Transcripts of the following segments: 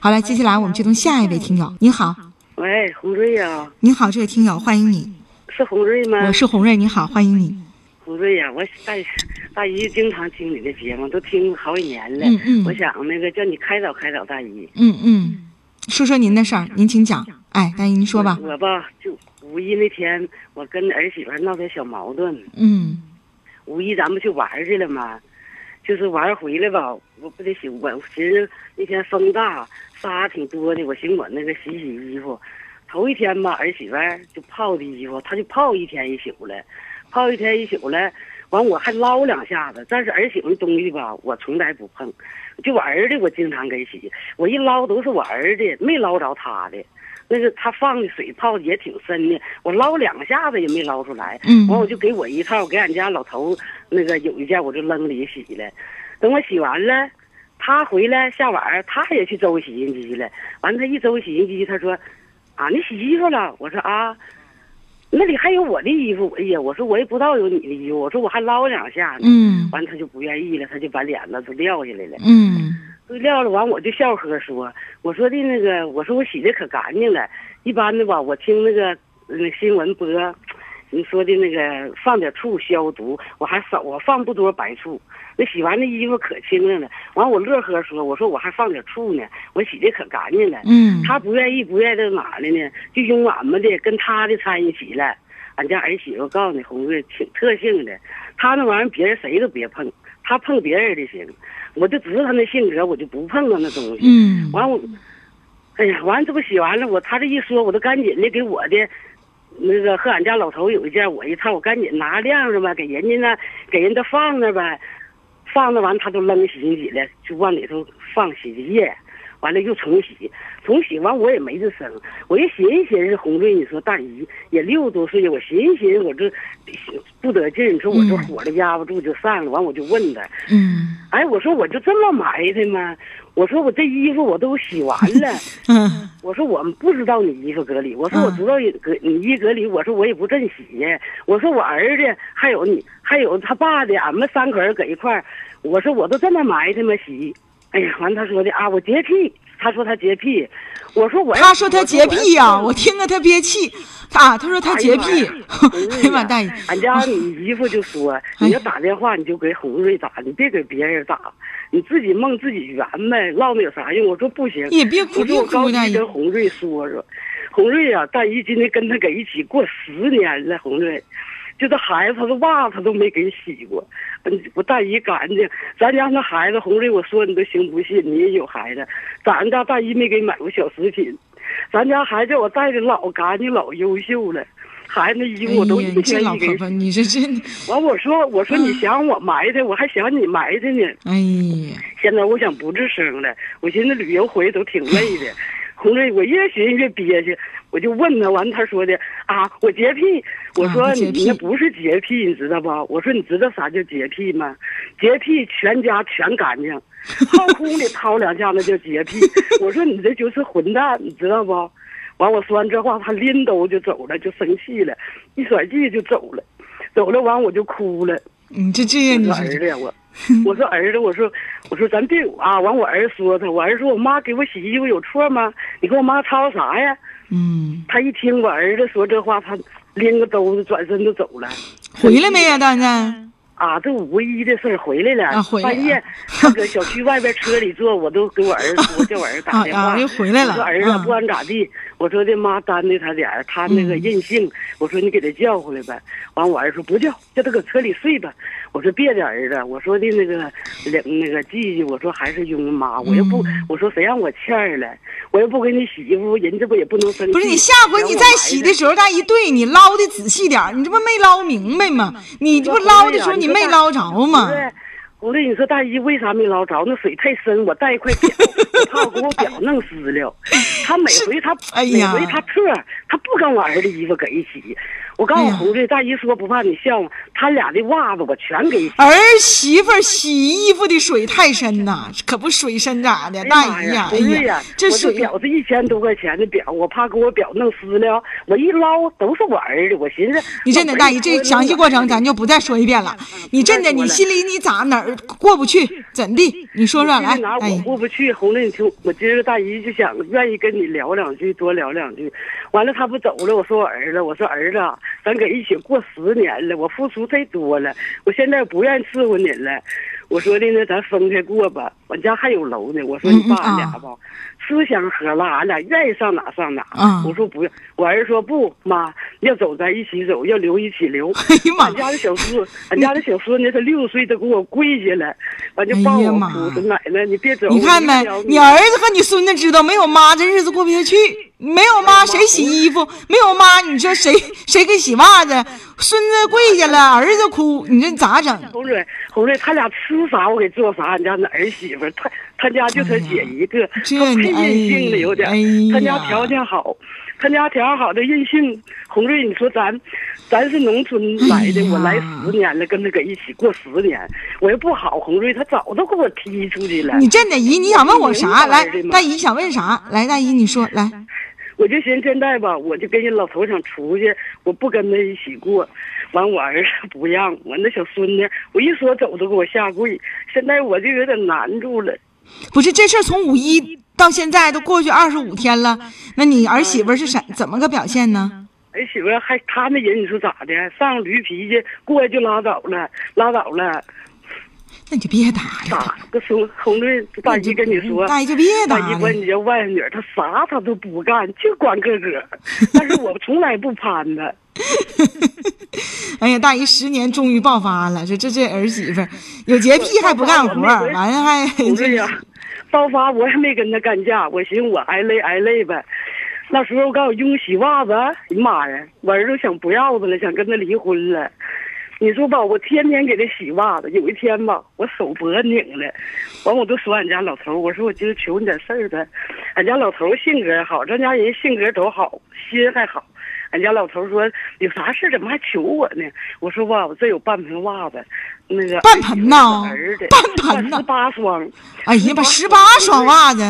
好了，接下来我们接通下一位听友。你好，喂，红瑞呀、你好，这位听友，欢迎你，是红瑞吗？我是红瑞，你好，欢迎你。红瑞呀、我大大姨经常听你的节目，都听好几年了。嗯嗯我想那个叫你开导开导大姨。嗯嗯，说说您的事儿，您请讲。哎，大姨您说吧。我吧，就五一那天，我跟儿媳妇闹点小矛盾。嗯五一咱们去玩去了嘛，就是玩回来吧，我不得洗，我寻思那天风大，沙挺多的，我寻思我那个洗洗衣服。头一天吧，儿媳妇就泡的衣服，她就泡一天一宿了，泡一天一宿了，完我还捞两下子。但是儿媳妇的东西吧，我从来不碰，就我儿子我经常给洗，我一捞都是我儿子，没捞着他的。那个他放的水泡的也挺深的，我捞两下子也没捞出来。嗯完我就给我一套，给俺家老头那个有一件我就扔里洗了。等我洗完了，他回来下晚儿他也去周洗衣机了。完他一周洗衣机，他说：“啊，你洗衣服了？”我说：“啊，那里还有我的衣服。”哎呀，我说我也不知道有你的衣服，我说我还捞两下呢。嗯完他就不愿意了，他就把脸子都撂下来了。嗯都撂了，完我就笑呵说，我说的那个，我说我洗的可干净了。一般的吧，我听那个那新闻播，你说的那个放点醋消毒，我还少，我放不多白醋。那洗完那衣服可清亮了。完我乐呵说，我说我还放点醋呢，我洗的可干净了。嗯他不愿意，不愿意到哪的呢？就用俺们的跟他的掺一起了。俺家儿媳妇告诉你，红瑞挺特性的，他那玩意儿别人谁都别碰，他碰别人的行。我就知道他那性格，我就不碰他那东西。嗯完我，哎呀，完这不洗完了，我他这一说，我都赶紧的给我的那个和俺家老头有一件我一套，我赶紧拿晾着吧，给人家那给人家放那呗，放那完他都扔洗衣机了，就往里头放洗衣液，完了又重洗，重洗完我也没吱声，我一寻思寻思，红瑞，你说大姨也六十多岁了，我寻思寻思，我这不得劲，你说我这火了压不住就散了，完我就问他。嗯。哎，我说我就这么埋汰吗？我说我这衣服我都洗完了，嗯 我说我们不知道你衣服搁里，我说我知道你搁你衣搁里，我说我也不正洗。呀，我说我儿子还有你还有他爸的，俺们三口人搁一块儿，我说我都这么埋汰吗？洗？哎呀，完他说的啊，我洁癖，他说他洁癖，我说我他说他洁癖呀、我我听着他憋气。他他说他洁癖。哎呀妈，大姨，俺家你姨夫就说，你要打电话你就给红瑞打，你别给别人打，你自己梦自己圆呗，唠那有啥用？我说不行，你别哭我说我别哭，大姨。高低跟红瑞说说，红瑞呀、大姨今天跟他搁一起过十年了，红瑞，就这孩子他的袜子他都没给洗过，嗯，我大姨干净，咱家那孩子红瑞，我说你都行不信，你也有孩子，咱家大姨没给买过小食品，咱家孩子我带的老干净老优秀了。孩子那衣哎服我都呀，一天一给老婆婆，你这真，完我说我说你想我埋汰，我还想你埋汰呢。哎呀，现在我想不吱声了，我寻思旅游回都挺累的。红瑞，我越寻思越憋屈，我就问他，完他说的啊，我洁癖。我说啊你那不是洁癖，你知道不？我说你知道啥叫洁癖吗？洁癖全家全干净，掏空里掏两下那叫洁癖。我说你这就是混蛋，你知道不？完我说完这话，他拎兜就走了，就生气了，一甩气就走了，走了完我就哭了。你这这样，我你儿子呀，我 我说儿子，我说我说咱别啊！完我儿子说他，我儿子说我妈给我洗衣服有错吗？你跟我妈吵啥呀？嗯，他一听我儿子说这话，他拎个兜子转身就走了。回来没呀，大家？啊，这五一的事儿回来了，啊回来半夜他搁小区外边车里坐，我都给我儿子 我，叫我儿子打电话，啊啊又回来了我说儿子、啊不管咋地，我说的妈担待他点儿他那个任性，我说你给他叫回来呗。完我儿子说不叫，叫他搁车里睡吧。我说别的儿子，我说的那个两那个记记，我说还是用妈，我又不，嗯我说谁让我欠儿了，我又不给你洗衣服，人这不也不能生气。不是你下回你再洗的。时候，大一对你捞的仔细点儿你这不没捞明白吗？你这不捞的时候你没捞着吗？我跟，你说大姨为啥没捞着？那水太深，我带一块表，我怕我给我表弄湿了。他每回他每哎呀回他特，他不跟我儿子衣服搁一起。我告诉哎呀红瑞，大姨说不怕你笑话，他俩的袜子我全给洗。儿媳妇儿洗衣服的水太深呐，可不水深咋的？大姨呀，哎红瑞呀，这我水表是一千多块钱的表，我怕给我表弄湿了。我一捞都是我儿的，我寻思你真的大姨，这详细过程咱就不再说一遍了。你真的，你心里你咋哪儿过不去？怎的？你说说来我，过不去，红瑞，你听，我今儿大姨就想愿意跟你聊两句，多聊两句。完了，他不走了，我说我儿子，我说儿子啊，咱搁一起过十年了，我付出太多了，我现在不愿意伺候你了。我说的呢，咱分开过吧，我家还有楼呢。我说你爸俺俩吧，吃香喝辣，俺俩愿意上哪上哪。嗯我说不用，我儿子说不，妈要走咱一起走，要留一起留。哎呀妈俺家的小孙，俺家的小孙子他六岁都给我跪下了，完就抱我哎呀妈哭，说奶奶你别走。你看没？你儿子和你孙子知道，没有妈这日子过不下去。没有妈谁洗衣服？没有妈，你说谁谁给洗袜子？孙子跪下了，儿子哭，你这咋整？红蕊，红蕊，他俩吃啥我给做啥。俺家那儿媳妇，他他家就他姐一个，这他任性了有点他家条件好，他家条件好的任性。红瑞，你说咱，咱是农村来的，哎我来十年了，跟他搁一起过十年，我又不好，红瑞他早都给我踢出去了。你真的姨，你想问我啥？来大姨想问啥？来，大姨你说来。我就寻思现在吧，我就跟人老头想出去，我不跟他一起过。完，我儿子不让，我那小孙子，我一说走都给我下跪。现在我就有点难住了。不是这事儿从五一到现在都过去二十五天了，那你儿媳妇是怎怎么个表现呢？儿媳妇还他那人，你说咋的？上驴脾气，过来就拉倒了，拉倒了。那你就别打了，打个说？红瑞大姨跟你说，大姨就别打了大姨管。你叫外甥女，她啥她都不干，就管个个。但是我从来不攀她。哎呀，大姨十年终于爆发了，这这这儿媳妇有洁癖还不干活，完了还这爆发我也没跟他干架，我寻思我挨累挨累呗。那时候我告诉我用洗袜子，哎呀妈呀，我儿子想不要他了，想跟他离婚了。你说吧，我天天给他洗袜子。有一天吧，我手脖拧了，完我都说俺家老头，我说我今儿求你点事儿呗。俺家老头性格好，咱家人性格都好，心还好。俺家老头说有啥事怎么还求我呢？我说吧，我这有半盆袜子，那个半盆呐半盆呐十八双。哎呀，把十八双袜子，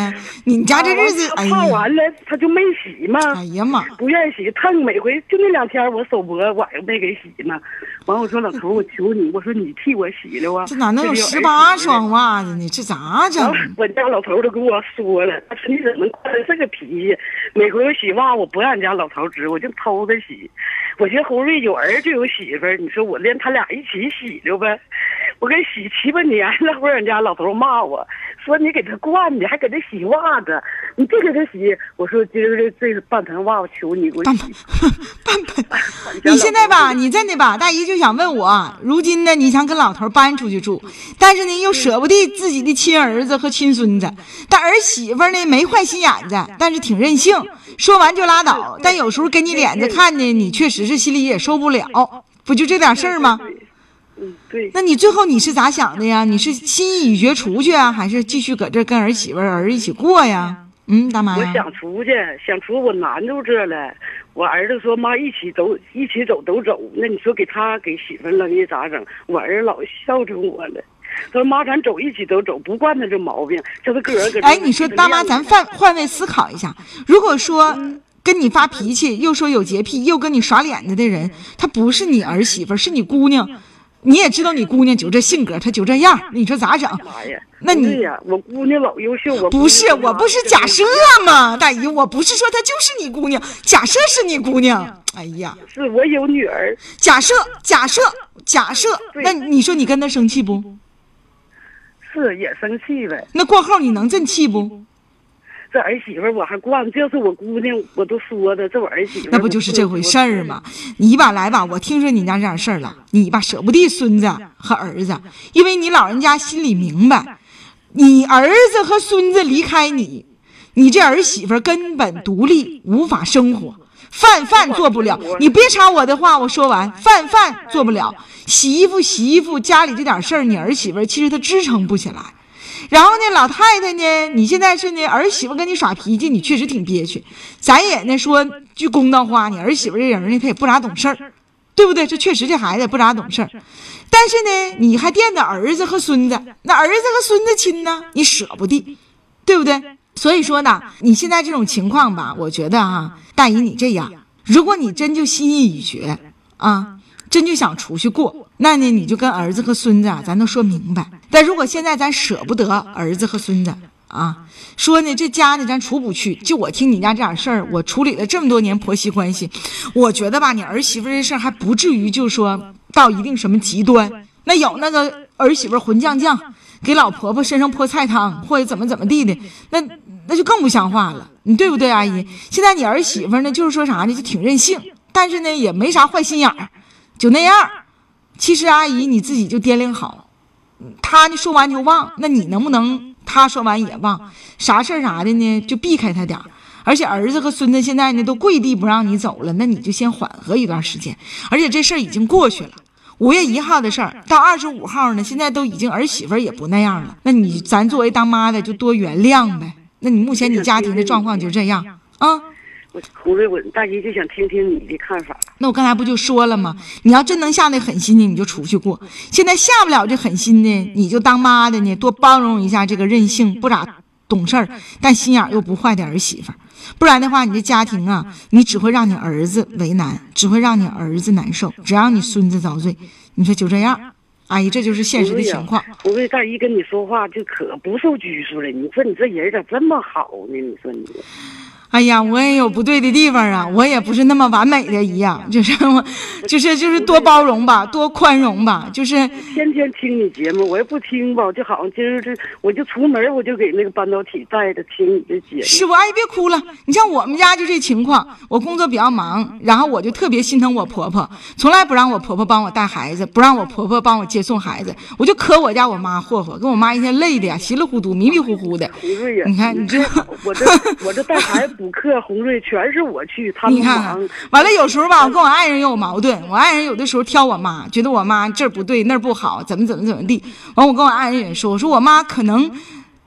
你家这日子，他哎呀，泡完了他就没洗嘛。哎呀妈！不愿意洗，烫每回就那两天，我手脖晚上没给洗嘛。完，我说老头，我求你，我说你替我洗了啊。这哪能有十八双？袜子呢？这咋整？我家老头都跟我说了，他说你怎么惯这个脾气？每回我洗袜，我不让俺家老头儿知，我就偷着洗。我寻思侯瑞有儿就有媳妇儿，你说我连他俩一起洗了呗？我给洗七八年了，后俺家老头骂我说你给他惯的，还给他洗袜子，你别给他洗。我说今儿这这半盆袜，子求你给我半洗 盆。半盆。你现在吧，你真的吧，大姨就想问我，如今呢，你想跟老头搬出去住，但是呢又舍不得自己的亲儿子和亲孙子，但儿媳妇呢没坏心眼子，但是挺任性，说完就拉倒，但有时候给你脸子看呢，你确实是心里也受不了，不就这点事儿吗？嗯，对。那你最后你是咋想的呀？你是心意已决出去啊，还是继续搁这跟儿媳妇儿儿一起过呀？嗯，大妈我，想出去，想出我难住这了。我儿子说妈一起走，一起走都走。那你说给他给媳妇扔下咋整？我儿子老孝顺我了。他说妈，咱走一起都走，不惯他这毛病，叫他个人搁。哎，你说大妈，咱换换位思考一下，如果说跟你发脾气，又说有洁癖，又跟你耍脸子的人，他不是你儿媳妇儿，是你姑娘，你也知道你姑娘就这性格，她就这样，你说咋整？那你对呀，我姑娘老优秀，我不是，我不是假设吗，大姨，我不是说她就是你姑娘，假设是你姑娘。哎呀，是我有女儿，假设，假设，假设，那你说你跟她生气不？是也生气呗。那过后你能真气不？这儿媳妇儿我还惯，这是我姑娘，我都说的，这我儿媳妇儿那不就是这回事儿吗？你吧来吧，我听说你家这点事儿了，你吧舍不得孙子和儿子，因为你老人家心里明白，你儿子和孙子离开你，你这儿媳妇儿根本独立无法生活，饭饭做不了，你别插我的话，我说完，饭饭做不了，洗衣服洗衣服，家里这点事儿，你儿媳妇其实她支撑不起来。然后呢，老太太呢，你现在是呢，儿媳妇跟你耍脾气，你确实挺憋屈。咱也呢说句公道话，你儿媳妇这人呢，她也不咋懂事儿，对不对？这确实这孩子也不咋懂事儿。但是呢，你还惦着儿子和孙子，那儿子和孙子亲呢，你舍不得，对不对？所以说呢，你现在这种情况吧，我觉得啊，大姨你这样，如果你真就心意已决啊，真就想出去过，那呢你就跟儿子和孙子啊，咱都说明白。但如果现在咱舍不得儿子和孙子啊，说呢这家呢咱出不去，就我听你家这点事儿，我处理了这么多年婆媳关系，我觉得吧，你儿媳妇这事儿还不至于就说到一定什么极端。那有那个儿媳妇混犟犟，给老婆婆身上泼菜汤，或者怎么怎么地的，那那就更不像话了，你对不对，阿姨？现在你儿媳妇呢，就是说啥呢，就挺任性，但是呢也没啥坏心眼儿，就那样。其实阿姨你自己就掂量好，他呢说完就忘，那你能不能他说完也忘？啥事儿啥的呢，就避开他点儿。而且儿子和孙子现在呢都跪地不让你走了，那你就先缓和一段时间。而且这事儿已经过去了。五月一号的事儿到二十五号呢，现在都已经儿媳妇也不那样了。那你咱作为当妈的就多原谅呗。那你目前你家庭的状况就这样？胡瑞，我大姨就想听听你的看法。那我刚才不就说了吗？你要真能下那狠心的，你就出去过。现在下不了这狠心的，你就当妈的呢，多包容一下这个任性不咋懂事儿，但心眼又不坏的儿媳妇。不然的话，你这家庭啊，你只会让你儿子为难，只会让你儿子难受，只让你孙子遭罪。你说就这样，阿姨，这就是现实的情况。胡瑞大姨跟你说话就可不受拘束了。你说你这人咋这么好呢？你说你。哎呀，我也有不对的地方啊，我也不是那么完美的一样，就是我，就是就是多包容吧，多宽容吧，就是天天听你节目，我也不听吧，就好像今儿这我就出门我就给那个半导体带着听你的节目。是不？阿姨别哭了，你像我们家就这情况，我工作比较忙，然后我就特别心疼我婆婆，从来不让我婆婆帮我带孩子，不让我婆婆帮我接送孩子，我就可我家我妈霍霍，跟我妈一天累的呀，稀里糊涂、迷迷糊糊的。你看你这，我这我这带孩子。补课红瑞全是我去，他们忙。完了，有时候吧，我跟我爱人也有矛盾。我爱人有的时候挑我妈，觉得我妈这不对，那儿不好，怎么怎么怎么地。完，我跟我爱人也说，我说我妈可能。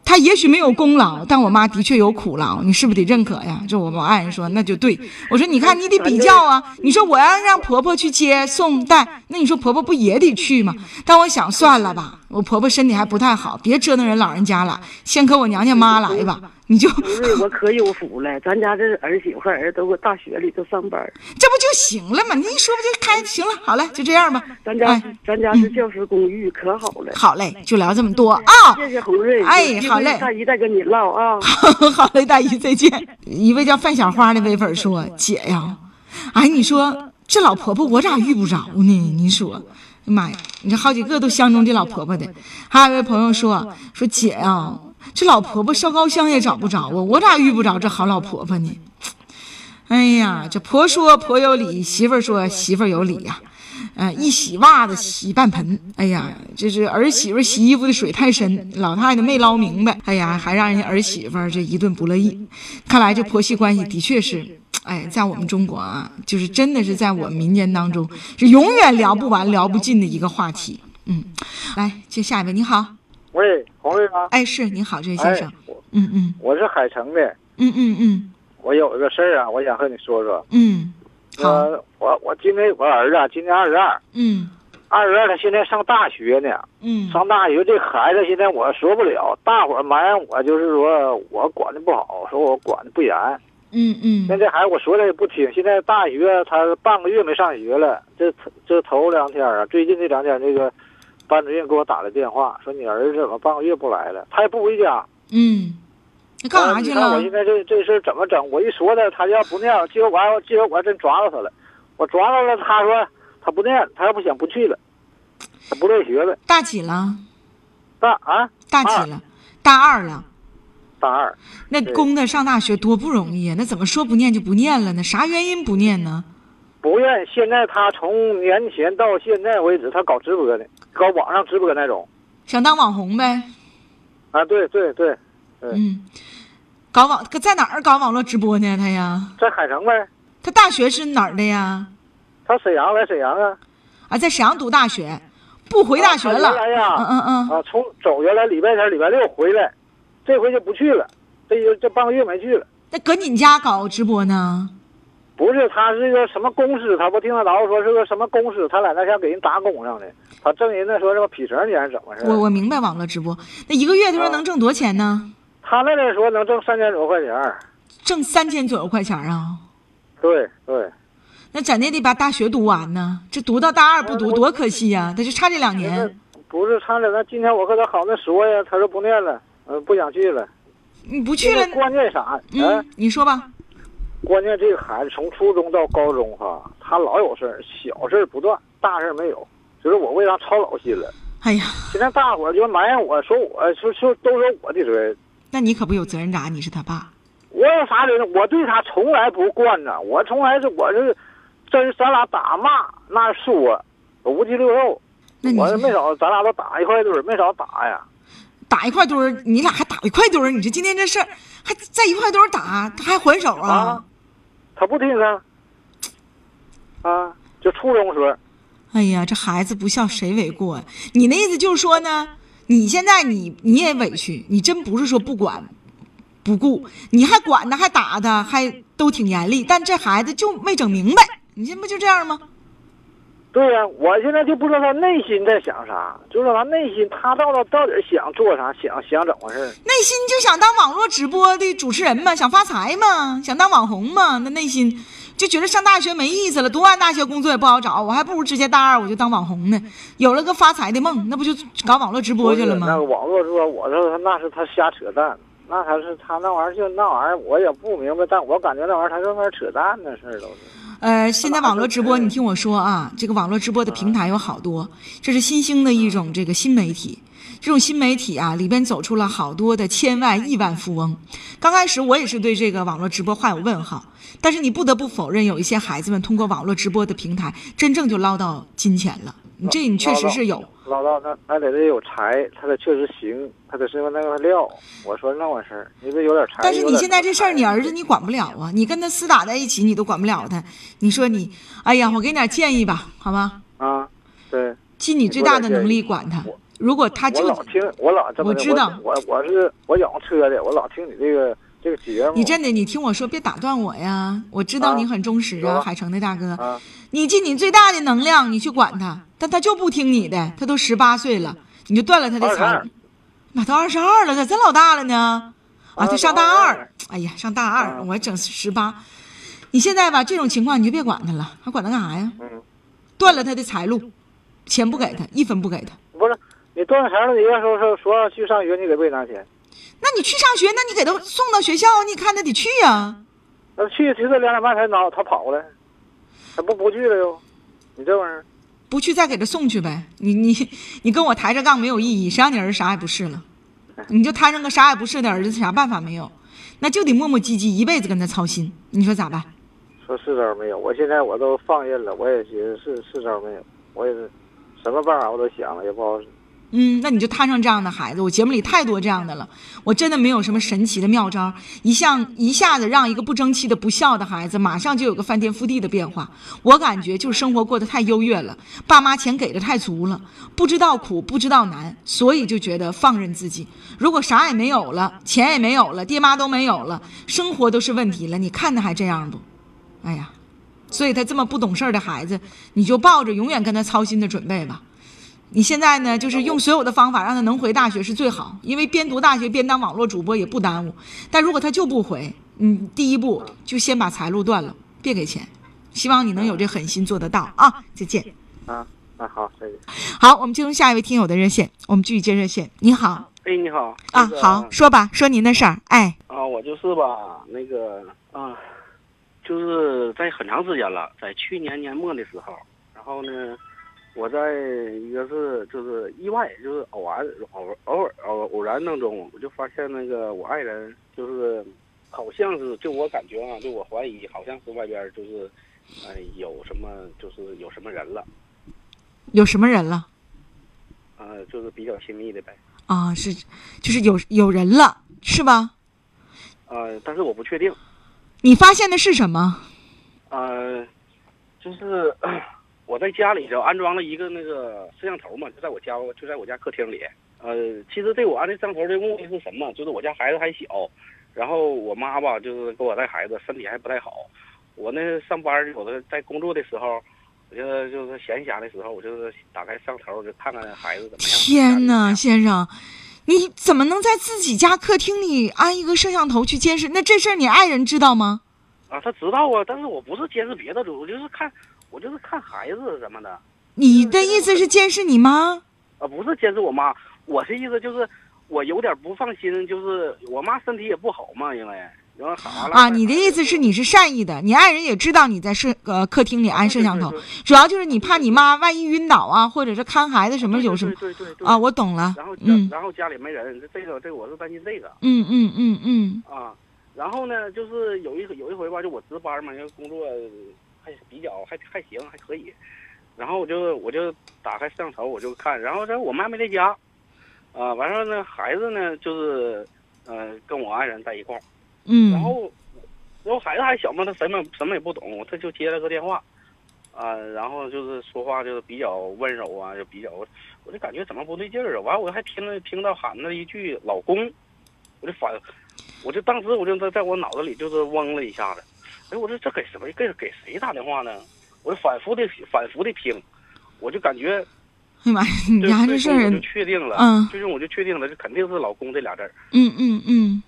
他也许没有功劳，但我妈的确有苦劳，你是不是得认可呀？就我我爱人说那就对，我说你看你得比较啊，你说我要让婆婆去接送带，那你说婆婆不也得去吗？但我想算了吧，我婆婆身体还不太好，别折腾人老人家了，先搁我娘家妈来吧。你就不是 我可有福了，咱家这儿媳妇儿子都搁大学里头上班，这不就行了吗？你一说不就开行了？好了，就这样吧。咱家咱家是教师公寓，可好了。好嘞，就聊这么多啊。谢谢红瑞。哎，好嘞。大姨再跟你唠啊。好嘞，大姨再见。一位叫范小花的微粉说：“姐呀，哎，你说这老婆婆我咋遇不着呢？你说，妈呀，你这好几个都相中这老婆婆的。”还有一位朋友说：“说姐呀。”这老婆婆烧高香也找不着啊，我咋遇不着这好老婆婆呢？哎呀，这婆说婆有理，媳妇说媳妇有理呀。嗯，一洗袜子洗半盆。哎呀，这是儿媳妇洗衣服的水太深，老太太没捞明白。哎呀，还让人家儿媳妇这一顿不乐意。看来这婆媳关系的确是，哎，在我们中国啊，就是真的是在我们民间当中是永远聊不完、聊不尽的一个话题。嗯，来接下一位，你好。喂，红瑞吗？哎，是，您好，这位先生。嗯嗯，我是海城的。嗯嗯嗯，我有一个事儿啊，我想和你说说。嗯，好。我我今年有个儿子，今年二十二。嗯。二十二，他现在上大学呢。嗯。上大学，这孩子现在我说不了，大伙儿埋怨我，就是说我管的不好，说我管的不严。嗯嗯。现在孩子我说了也不听，现在大学他半个月没上学了，这这头两天啊，最近这两天那个。班主任给我打的电话，说你儿子怎么半个月不来了？他也不回家。嗯，你干啥去了？我现在这这事怎么整？我一说他，他要不念，结果完，结果我还真抓到他了。我抓到了，他说他不念，他要不想不去了，他不乐意学了。大几了？大啊？大几了？大二了。大二。那供他上大学多不容易啊！那怎么说不念就不念了呢？啥原因不念呢？不愿。现在他从年前到现在为止，他搞直播呢。搞网上直播那种，想当网红呗？啊，对对对，嗯，搞网在哪儿搞网络直播呢？他呀，在海城呗。他大学是哪儿的呀？他沈阳来沈阳啊。啊，在沈阳读大学，不回大学了。原来呀，嗯嗯嗯，啊，从走原来礼拜天、礼拜六回来，这回就不去了。这就这半个月没去了。那搁你家搞直播呢？不是，他是个什么公司？他不听他姥姥说是个什么公司？他在那想给人打工上的。他挣人那说什么皮绳钱还是怎么回事？我我明白网络直播，那一个月他说能挣多少钱呢？他那边说能挣三千多块钱。挣三千左右块钱啊？对对。那怎的得把大学读完呢？这读到大二不读多可惜呀！他就差这两年。不是差点，那今天我和他好那说呀，他说不念了，嗯，不想去了。你不去了？关键啥？嗯，你说吧。关键这个孩子从初中到高中哈，他老有事儿，小事不断，大事没有，就是我为啥操老心了。哎呀，现在大伙儿就埋怨我说，我说说都说我的责任。那你可不有责任咋？你是他爸。我有啥责任？我对他从来不惯着，我从来是我是，真咱俩打骂那说，五鸡六肉，我没少，咱俩都打一块堆没少打呀。打一块堆儿，你俩还打一块堆儿？你说今天这事儿还在一块堆儿打，他还还手啊？他不听啊，啊，就初中时候。哎呀，这孩子不孝谁为过呀？你那意思就是说呢？你现在你你也委屈，你真不是说不管不顾，你还管他，还打他，还都挺严厉，但这孩子就没整明白，你这不就这样吗？对呀，我现在就不知道他内心在想啥，就是他内心他到底到底想做啥，想想怎么回事？内心就想当网络直播的主持人嘛，想发财嘛，想当网红嘛。那内心就觉得上大学没意思了，读完大学工作也不好找，我还不如直接大二我就当网红呢。有了个发财的梦，那不就搞网络直播去了吗？那个网络直播，我说他那是他瞎扯淡，那他是他那玩意儿就那玩意儿，我也不明白，但我感觉那玩意儿他那玩意儿扯淡的事儿都是。呃，现在网络直播，你听我说啊，这个网络直播的平台有好多，这是新兴的一种这个新媒体。这种新媒体啊，里边走出了好多的千万亿万富翁。刚开始我也是对这个网络直播画有问号，但是你不得不否认，有一些孩子们通过网络直播的平台，真正就捞到金钱了。你这你确实是有。捞到那那得得有才，他得确实行，他得是那个料。我说那回事儿，你得有点才。但是你现在这事儿，你儿子你管不了啊！你跟他厮打在一起，你都管不了他。你说你，哎呀，我给你点建议吧，好吧？啊，对。尽你最大的能力管他。如果他就我老听我老我知道我我是我养车的，我老听你这个这个节目。你真的，你听我说，别打断我呀！我知道你很忠实啊，海城的大哥。你尽你最大的能量，你去管他。但他就不听你的，他都十八岁了，你就断了他的财。妈，都二十二了，咋这老大了呢？啊，他上大二。哎呀，上大二，我整十八。你现在吧，这种情况你就别管他了，还管他干啥呀？断了他的财路，钱不给他，一分不给他。不是，你断了财路，你要说说说要去上学，你给不给拿钱？那你去上学，那你给他送到学校，你看他得去呀。那去，其实两点半才拿，他跑了，他不不去了又，你这玩意儿。不去再给他送去呗，你你你跟我抬着杠没有意义，谁让你儿子啥也不是了？你就摊上个啥也不是的儿子，啥办法没有？那就得磨磨唧唧，一辈子跟他操心，你说咋办？说是招没有，我现在我都放任了，我也寻思是是招没有，我也是什么办法我都想了，也不好使。嗯，那你就摊上这样的孩子，我节目里太多这样的了，我真的没有什么神奇的妙招，一向一下子让一个不争气的不孝的孩子，马上就有个翻天覆地的变化。我感觉就是生活过得太优越了，爸妈钱给的太足了，不知道苦不知道难，所以就觉得放任自己。如果啥也没有了，钱也没有了，爹妈都没有了，生活都是问题了，你看他还这样不？哎呀，所以他这么不懂事的孩子，你就抱着永远跟他操心的准备吧。你现在呢，就是用所有的方法让他能回大学是最好，因为边读大学边当网络主播也不耽误。但如果他就不回，嗯，第一步就先把财路断了，别给钱。希望你能有这狠心做得到啊！再见。啊，那好，再见。好，我们接通下一位听友的热线，我们继续接热线。你好。哎，你好。啊，好，说吧，说您的事儿。哎。啊，我就是吧，那个啊，就是在很长时间了，在去年年末的时候，然后呢。我在一个是就是意外，就是偶然偶偶尔偶偶然当中，我就发现那个我爱人就是好像是就我感觉啊，就我怀疑好像是外边就是呃有什么就是有什么人了，有什么人了？呃，就是比较亲密的呗。啊，是，就是有有人了，是吧？呃，但是我不确定。你发现的是什么？呃，就是我在家里就安装了一个那个摄像头嘛，就在我家就在我家客厅里。呃，其实对我安这摄像头的目的是什么？就是我家孩子还小，然后我妈吧就是给我带孩子，身体还不太好。我那上班有的在工作的时候，我就就是闲暇的时候，我就是打开摄像头，就看看孩子怎么样。天哪，先生，你怎么能在自己家客厅里安一个摄像头去监视？那这事儿你爱人知道吗？啊，他知道啊，但是我不是监视别的，我就是看，我就是看孩子什么的。你的意思是监视你妈？啊，不是监视我妈，我的意思就是我有点不放心，就是我妈身体也不好嘛，因为然后啊，你的意思是你是善意的，你爱人也知道你在摄呃客厅里安摄像头，主要就是你怕你妈万一晕倒啊，或者是看孩子什么有什么啊，我懂了。然后嗯，然后家里没人，这个这个我是担心这个。嗯嗯嗯嗯。啊。然后呢，就是有一有一回吧，就我值班嘛，因为工作还比较还还行，还可以。然后我就我就打开摄像头，我就看。然后这我妈没在家，啊，完事呢，孩子呢就是呃跟我爱人在一块儿。嗯。然后然后孩子还小嘛，他什么什么也不懂，他就接了个电话，啊，然后就是说话就是比较温柔啊，就比较，我就感觉怎么不对劲儿啊？完我还听了听到喊了一句“老公”，我就反。我就当时我就在在我脑子里就是嗡了一下子，哎，我说这给什么给给谁打电话呢？我就反复的反复的听，我就感觉，哎呀妈呀，你家这事儿，我就确定了，嗯，最终我就确定了，这肯定是老公这俩字儿，嗯嗯嗯，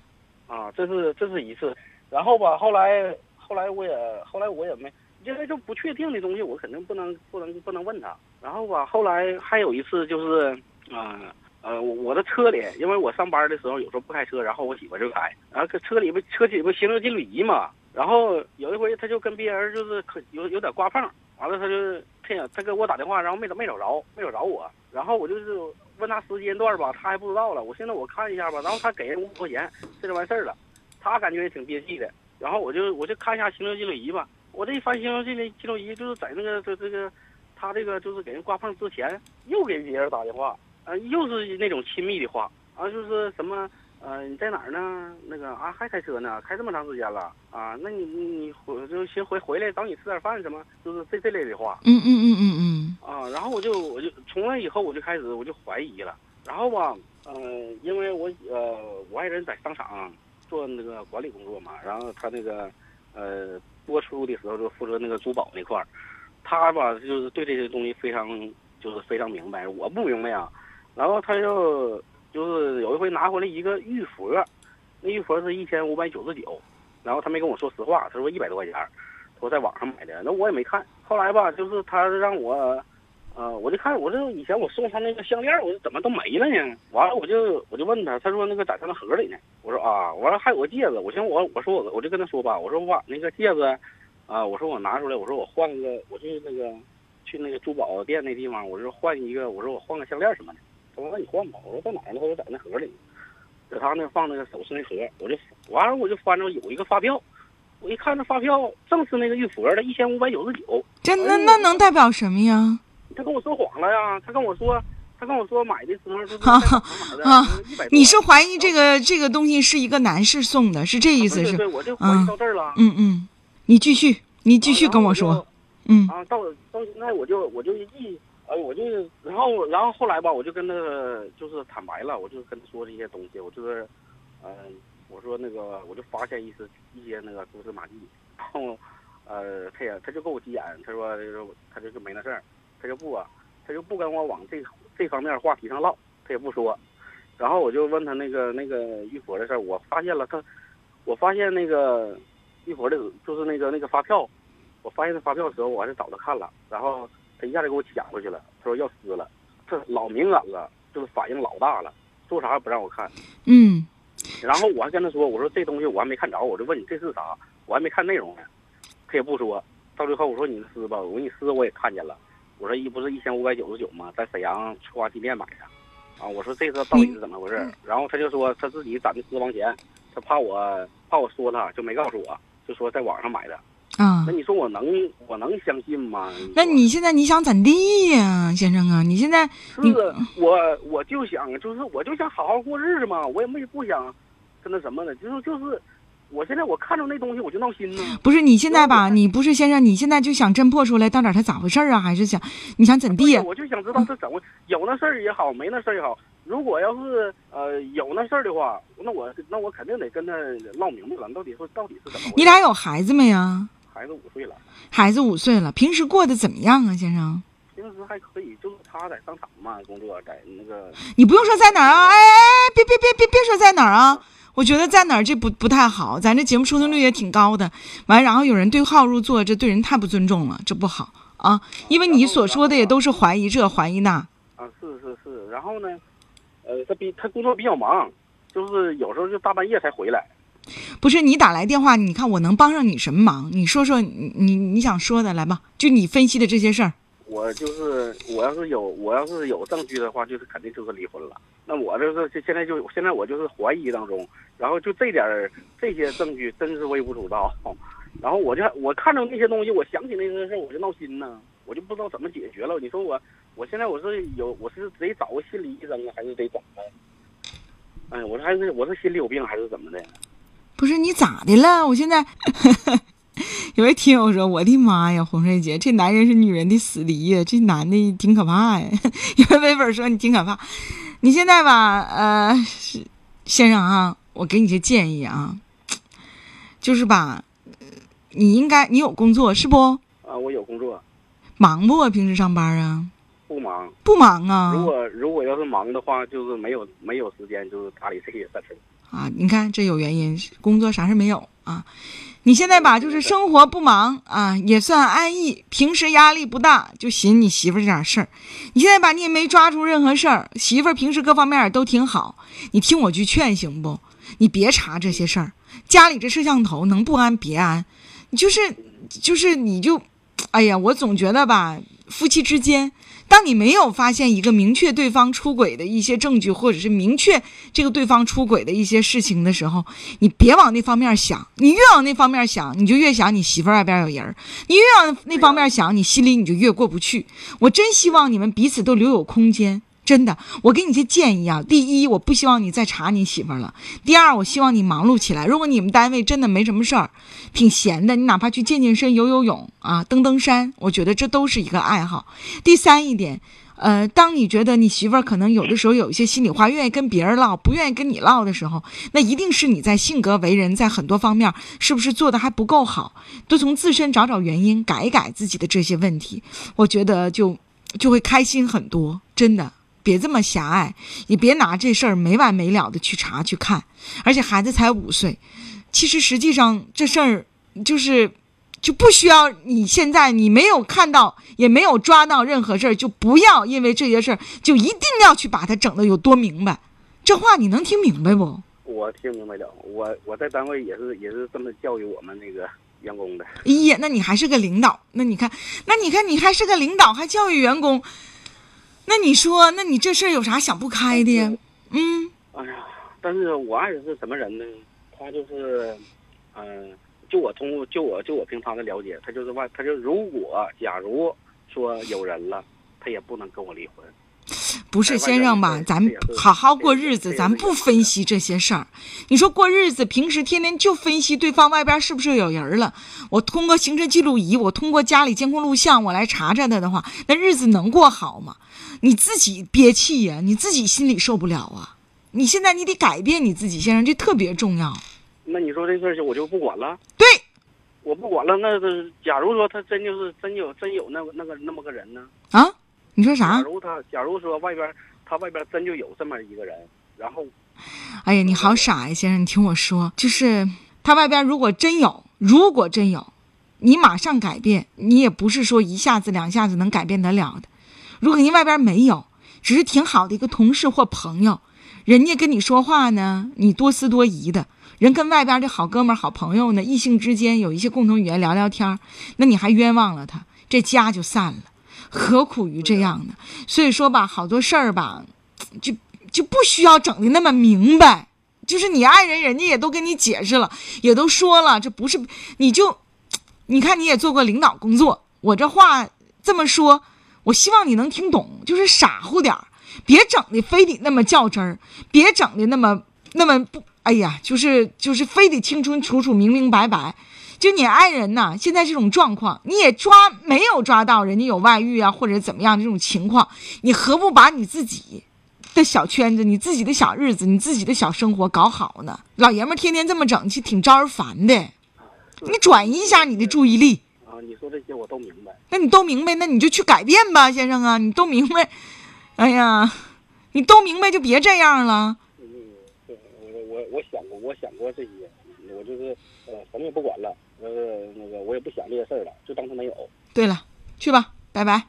啊，这是这是一次，然后吧，后来后来我也后来我也没，因为这不确定的东西，我肯定不能不能不能问他，然后吧，后来还有一次就是啊。呃，呃我的车里，因为我上班的时候有时候不开车，然后我媳妇就开，然后车里不车里不行车记录仪嘛，然后有一回他就跟别人就是可有有点刮碰，完了他就他他给我打电话，然后没没找着，没找着我，然后我就是问他时间段吧，他还不知道了，我现在我看一下吧，然后他给人五百块钱，这就完事儿了，他感觉也挺憋气的，然后我就我就看一下行车记录仪吧，我这一翻行车记录记录仪，就是在那个这这个他这个就是给人刮碰之前又给别人打电话。呃，又是那种亲密的话，啊，就是什么，呃，你在哪儿呢？那个啊，还开车呢，开这么长时间了啊？那你你你回就先回回来找你吃点饭什么？就是这这类的话。嗯嗯嗯嗯嗯。啊，然后我就我就从那以后我就开始我就怀疑了。然后吧，呃，因为我呃我爱人在商场做那个管理工作嘛，然后他那个呃播出的时候就负责那个珠宝那块儿，他吧就是对这些东西非常就是非常明白，我不明白啊。然后他就就是有一回拿回来一个玉佛，那玉佛是一千五百九十九，然后他没跟我说实话，他说一百多块钱，说在网上买的，那我也没看。后来吧，就是他让我，呃，我就看我这以前我送他那个项链，我说怎么都没了呢？完了我就我就问他，他说那个在他那盒里呢。我说啊，完了还有个戒指，我寻我我说我我就跟他说吧，我说我把那个戒指，啊，我说我拿出来，我说我换个我去那个去那个珠宝店那地方，我说换一个，我说我换个项链什么的。他说：“那你换吧。”我说：“在哪呢？”他说：“在那盒里，在他那放那个首饰那盒。”我就完了，我就翻着有一个发票，我一看那发票正是那个玉佛的，一千五百九十九。这那那能代表什么呀？他跟我说谎了呀！他跟我说，他跟我说买的时候是啊啊你是怀疑这个这个东西是一个男士送的，是这意思是？对，我就怀疑到这儿了。嗯嗯，你继续，你继续跟我说。嗯。啊，到到现在我就我就一。哎，我就是然后然后后来吧，我就跟他就是坦白了，我就跟他说这些东西，我就是，嗯，我说那个我就发现一些一些那个蛛丝马迹，然后，呃，他也他就给我急眼，他说他就是没那事儿，他就不啊，他就不跟我往这这方面话题上唠，他也不说，然后我就问他那个那个玉佛的事儿，我发现了他，我发现那个玉佛的，就是那个那个发票，我发现那发票的时候，我还是找他看了，然后。他一下就给我抢回去了，他说要撕了，这老敏感了，就是反应老大了，做啥也不让我看。嗯，然后我还跟他说，我说这东西我还没看着，我就问你这是啥，我还没看内容呢，他也不说。到最后我说你撕吧，我说你撕我也看见了，我说一不是一千五百九十九吗？在沈阳出花机店买的，啊，我说这个到底是怎么回事？然后他就说他自己攒的私房钱，他怕我怕我说他就没告诉我，就说在网上买的。啊，那你说我能我能相信吗？那你现在你想怎地呀，先生啊？你现在是我我就想就是我就想好好过日子嘛，我也没不想跟那什么的，就是就是我现在我看着那东西我就闹心呢。不是你现在吧？你不是先生，你现在就想侦破出来到底他咋回事儿啊？还是想你想怎地呀？我就想知道是怎么有那事儿也好，没那事儿也好。如果要是呃有那事儿的话，那我那我肯定得跟他唠明白了，到底说到底是怎么。你俩有孩子没呀？孩子五岁了，孩子五岁了，平时过得怎么样啊，先生？平时还可以，就是他在商场嘛工作，在那个你不用说在哪儿啊，哎哎哎，别别别别别说在哪儿啊！我觉得在哪儿这不不太好，咱这节目收听率也挺高的，完然后有人对号入座，这对人太不尊重了，这不好啊！因为你所说的也都是怀疑这怀疑那，啊是是是，然后呢，呃他比他工作比较忙，就是有时候就大半夜才回来。不是你打来电话，你看我能帮上你什么忙？你说说你你你想说的来吧，就你分析的这些事儿。我就是我要是有我要是有证据的话，就是肯定就是离婚了。那我这是现在就现在我就是怀疑当中，然后就这点儿这些证据真是微不足道。然后我就我看着那些东西，我想起那些事儿我就闹心呢，我就不知道怎么解决了。你说我我现在我是有我是得找个心理医生啊，还是得怎么？哎，我说还是我是心里有病还是怎么的？不是你咋的了？我现在 有位听友说：“我的妈呀，红瑞姐，这男人是女人的死敌呀，这男的挺可怕呀。”有位微粉说：“你挺可怕。”你现在吧，呃，是先生啊，我给你些建议啊，就是吧，呃你应该你有工作是不？啊，我有工作，忙不？平时上班啊？不忙。不忙啊？如果如果要是忙的话，就是没有没有时间，就是打理这些事儿。啊，你看这有原因，工作啥事没有啊？你现在吧，就是生活不忙啊，也算安逸，平时压力不大，就寻你媳妇这点事儿。你现在吧，你也没抓住任何事儿，媳妇平时各方面都挺好，你听我句劝行不？你别查这些事儿，家里这摄像头能不安别安，你就是就是你就，哎呀，我总觉得吧，夫妻之间。当你没有发现一个明确对方出轨的一些证据，或者是明确这个对方出轨的一些事情的时候，你别往那方面想。你越往那方面想，你就越想你媳妇儿外边有人儿；你越往那方面想，你心里你就越过不去。我真希望你们彼此都留有空间。真的，我给你些建议啊。第一，我不希望你再查你媳妇儿了。第二，我希望你忙碌起来。如果你们单位真的没什么事儿，挺闲的，你哪怕去健健身、游游泳啊、登登山，我觉得这都是一个爱好。第三一点，呃，当你觉得你媳妇儿可能有的时候有一些心里话，愿意跟别人唠，不愿意跟你唠的时候，那一定是你在性格为人，在很多方面是不是做的还不够好？多从自身找找原因，改一改自己的这些问题，我觉得就就会开心很多，真的。别这么狭隘，也别拿这事儿没完没了的去查去看，而且孩子才五岁，其实实际上这事儿就是就不需要你现在你没有看到也没有抓到任何事儿，就不要因为这些事儿就一定要去把它整的有多明白，这话你能听明白不？我听明白了，我我在单位也是也是这么教育我们那个员工的。哎呀，那你还是个领导，那你看，那你看你还是个领导，还教育员工。那你说，那你这事儿有啥想不开的呀？嗯，哎呀，但是我爱人是什么人呢？他就是，嗯、就我通过就我就我平常的了解，他就是外，他就如果假如说有人了，他也不能跟我离婚。不是先生吧？咱好好过日子，咱不分析这些事儿。你说过日子，平时天天就分析对方外边是不是有人了。我通过行车记录仪，我通过家里监控录像，我来查查他的话，那日子能过好吗？你自己憋气呀、你自己心里受不了啊！你现在你得改变你自己，先生，这特别重要。那你说这事儿就我就不管了，对，我不管了。那假如说他真就是真有真有那个那个那么个人呢？啊，你说啥假？如他假如说外边他外边真就有这么一个人，然后哎呀，你好傻呀，先生，你听我说，就是他外边如果真有，如果真有，你马上改变，你也不是说一下子两下子能改变得了的。如果您外边没有，只是挺好的一个同事或朋友，人家跟你说话呢，你多思多疑的。人跟外边的好哥们、好朋友呢，异性之间有一些共同语言，聊聊天那你还冤枉了他，这家就散了，何苦于这样呢？所以说吧，好多事儿吧，就就不需要整的那么明白。就是你爱人，人家也都跟你解释了，也都说了，这不是你就，你看你也做过领导工作，我这话这么说，我希望你能听懂，就是傻乎点儿，别整的非得那么较真儿，别整的那么那么不哎呀，就是就是非得清清楚楚、明明白白。就你爱人呐，现在这种状况，你也抓没有抓到人家有外遇啊，或者怎么样这种情况，你何不把你自己的小圈子、你自己的小日子、你自己的小生活搞好呢？老爷们儿天天这么整，其实挺招人烦的。你转移一下你的注意力。啊，你说这些我都明白。那你都明白，那你就去改变吧，先生啊，你都明白。哎呀，你都明白就别这样了。嗯，对，我我我想过，我想过这些，我就是呃什么也不管了。呃，那个我也不想这些事儿了，就当他没有。对了，去吧，拜拜。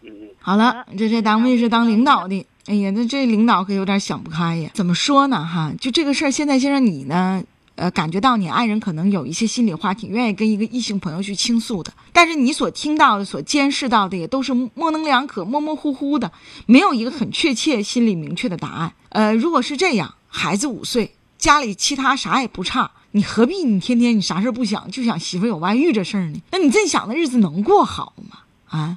嗯嗯。好了，这这单位是当领导的，哎呀，那这领导可有点想不开呀。怎么说呢？哈，就这个事儿，现在先生你呢，呃，感觉到你爱人可能有一些心里话，挺愿意跟一个异性朋友去倾诉的。但是你所听到的、所监视到的，也都是模棱两可、模模糊糊的，没有一个很确切、心里明确的答案。呃，如果是这样，孩子五岁，家里其他啥也不差。你何必你天天你啥事不想，就想媳妇有外遇这事儿呢？那你这想的日子能过好吗？啊？